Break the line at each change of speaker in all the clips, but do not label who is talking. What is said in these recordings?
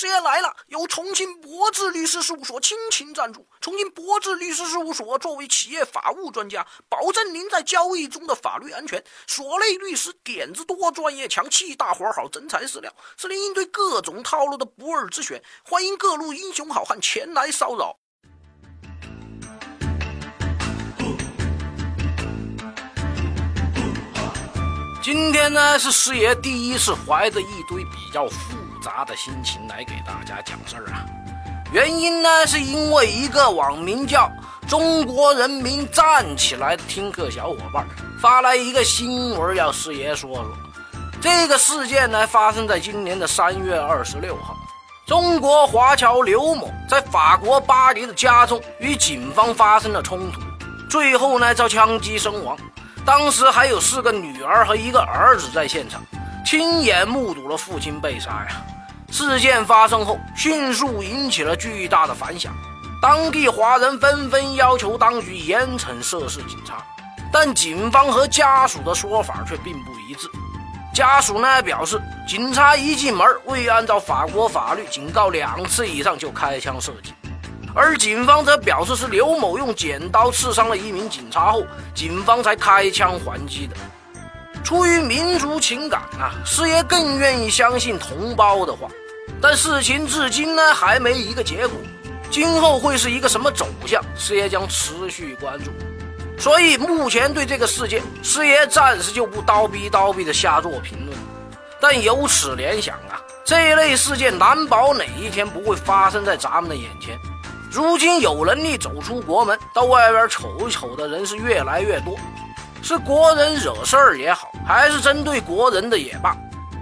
师爷来了，由重庆博智律师事务所倾情赞助。重庆博智律师事务所作为企业法务专家，保证您在交易中的法律安全。所内律师点子多，专业强，气大活好，真材实料，是您应对各种套路的不二之选。欢迎各路英雄好汉前来骚扰。今天呢，是师爷第一次怀着一堆比较复。杂的心情来给大家讲事儿啊，原因呢是因为一个网名叫“中国人民站起来”的听课小伙伴发来一个新闻，要师爷说说。这个事件呢发生在今年的三月二十六号，中国华侨刘某在法国巴黎的家中与警方发生了冲突，最后呢遭枪击身亡。当时还有四个女儿和一个儿子在现场。亲眼目睹了父亲被杀呀！事件发生后，迅速引起了巨大的反响，当地华人纷纷要求当局严惩涉事警察，但警方和家属的说法却并不一致。家属呢表示，警察一进门未按照法国法律警告两次以上就开枪射击，而警方则表示是刘某用剪刀刺伤了一名警察后，警方才开枪还击的。出于民族情感啊，师爷更愿意相信同胞的话。但事情至今呢还没一个结果，今后会是一个什么走向，师爷将持续关注。所以目前对这个事件，师爷暂时就不叨逼叨逼的瞎做评论。但由此联想啊，这类事件难保哪一天不会发生在咱们的眼前。如今有能力走出国门到外边瞅一瞅的人是越来越多。是国人惹事儿也好，还是针对国人的也罢，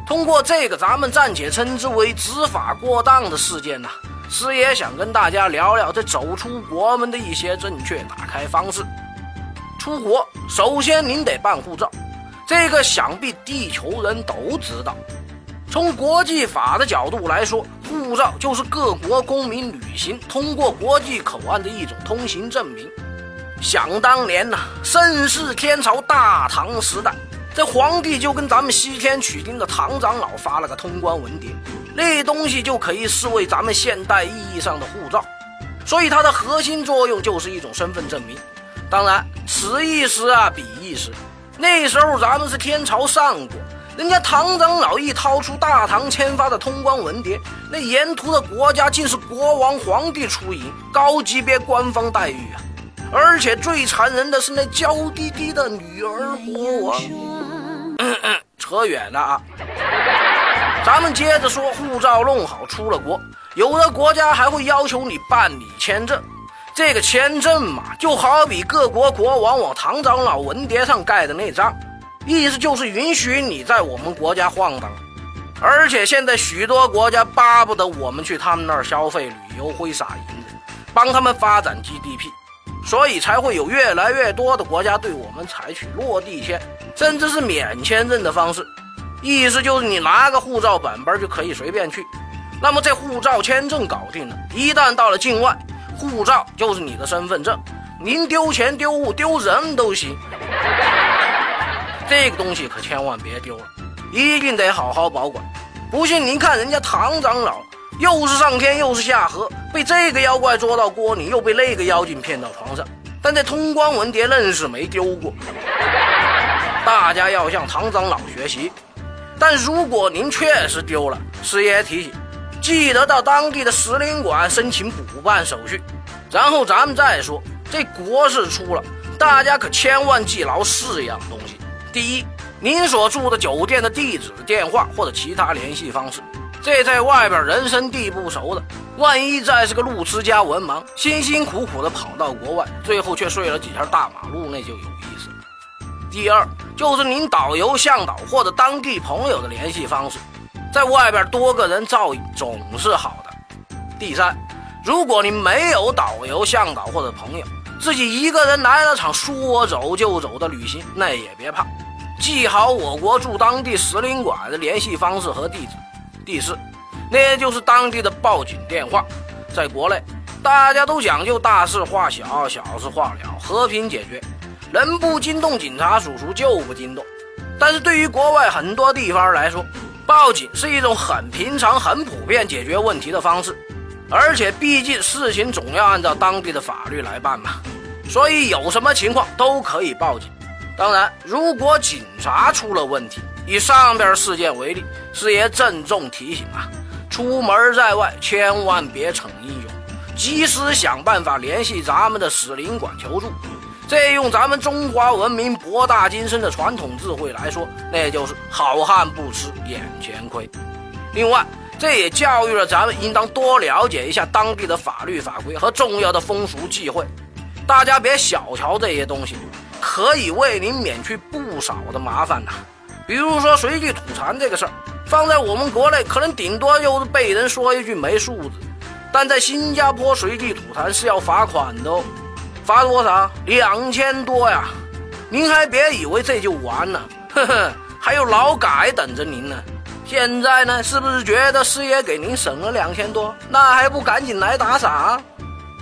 通过这个咱们暂且称之为执法过当的事件呢，师爷想跟大家聊聊这走出国门的一些正确打开方式。出国首先您得办护照，这个想必地球人都知道。从国际法的角度来说，护照就是各国公民旅行通过国际口岸的一种通行证明。想当年呐，盛世天朝大唐时代，这皇帝就跟咱们西天取经的唐长老发了个通关文牒，那东西就可以视为咱们现代意义上的护照，所以它的核心作用就是一种身份证明。当然，此一时啊，彼一时，那时候咱们是天朝上国，人家唐长老一掏出大唐签发的通关文牒，那沿途的国家竟是国王、皇帝出迎，高级别官方待遇啊！而且最残忍的是那娇滴滴的女儿国王。嗯嗯扯远了啊，咱们接着说，护照弄好出了国，有的国家还会要求你办理签证。这个签证嘛，就好比各国国王往唐长老文牒上盖的那张，意思就是允许你在我们国家晃荡。而且现在许多国家巴不得我们去他们那儿消费、旅游、挥洒银子，帮他们发展 GDP。所以才会有越来越多的国家对我们采取落地签，甚至是免签证的方式，意思就是你拿个护照本本就可以随便去。那么这护照签证搞定了，一旦到了境外，护照就是你的身份证，您丢钱丢物丢人都行。这个东西可千万别丢了，一定得好好保管。不信您看人家唐长老。又是上天又是下河，被这个妖怪捉到锅里，又被那个妖精骗到床上，但这通关文牒愣是没丢过。大家要向唐长老学习。但如果您确实丢了，师爷提醒，记得到当地的使领馆申请补办手续。然后咱们再说，这国事出了，大家可千万记牢四样东西：第一，您所住的酒店的地址、电话或者其他联系方式。这在外边人生地不熟的，万一再是个路痴加文盲，辛辛苦苦的跑到国外，最后却睡了几条大马路，那就有意思了。第二，就是您导游、向导或者当地朋友的联系方式，在外边多个人照应总是好的。第三，如果你没有导游、向导或者朋友，自己一个人来了场说走就走的旅行，那也别怕，记好我国驻当地使领馆的联系方式和地址。第四，那就是当地的报警电话。在国内，大家都讲究大事化小，小事化了，和平解决，人不惊动警察叔叔就不惊动。但是对于国外很多地方来说，报警是一种很平常、很普遍解决问题的方式，而且毕竟事情总要按照当地的法律来办嘛，所以有什么情况都可以报警。当然，如果警察出了问题，以上边事件为例，师爷郑重提醒啊，出门在外千万别逞英雄，及时想办法联系咱们的使领馆求助。这用咱们中华文明博大精深的传统智慧来说，那就是好汉不吃眼前亏。另外，这也教育了咱们应当多了解一下当地的法律法规和重要的风俗忌讳。大家别小瞧这些东西，可以为您免去不少的麻烦呐。比如说随地吐痰这个事儿，放在我们国内可能顶多就是被人说一句没素质，但在新加坡随地吐痰是要罚款的哦。罚多少？两千多呀！您还别以为这就完了，呵呵，还有劳改等着您呢。现在呢，是不是觉得师爷给您省了两千多？那还不赶紧来打赏？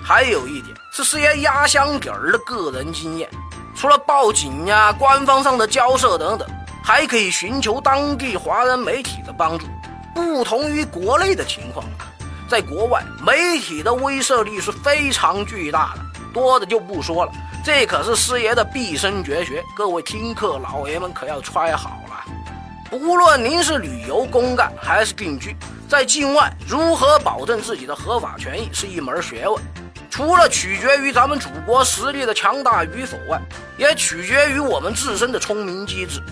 还有一点是师爷压箱底儿的个人经验，除了报警呀、官方上的交涉等等，还可以寻求当地华人媒体的帮助。不同于国内的情况，在国外媒体的威慑力是非常巨大的。多的就不说了，这可是师爷的毕生绝学，各位听课老爷们可要揣好了。不论您是旅游公干还是定居，在境外如何保证自己的合法权益是一门学问，除了取决于咱们祖国实力的强大与否外，也取决于我们自身的聪明机智。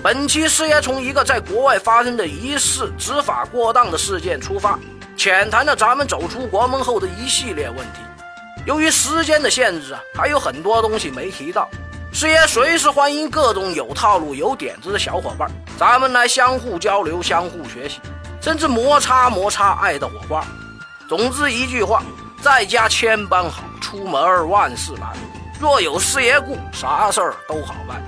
本期师爷从一个在国外发生的疑似执法过当的事件出发，浅谈了咱们走出国门后的一系列问题。由于时间的限制啊，还有很多东西没提到。师爷随时欢迎各种有套路、有点子的小伙伴，咱们来相互交流、相互学习，甚至摩擦摩擦爱的火花。总之一句话，在家千般好，出门万事难。若有师爷顾，啥事儿都好办。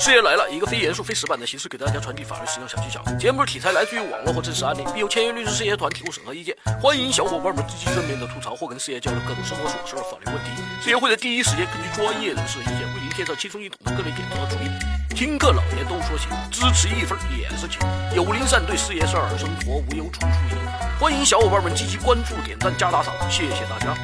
师爷来了，一个非严肃、非死板的形式给大家传递法律实用小技巧。节目的题材来自于网络或真实案例，并由签约律师事业团提供审核意见。欢迎小伙伴们积极正面的吐槽或跟师爷交流各种生活琐事的法律问题。师爷会在第一时间根据专业人士的意见，为您添上轻松易懂的各类点子和主意。听课老爷都说行，支持一分也是情。有灵善对事业事儿，生活无忧处处赢。欢迎小伙伴们积极关注、点赞、加打赏，谢谢大家。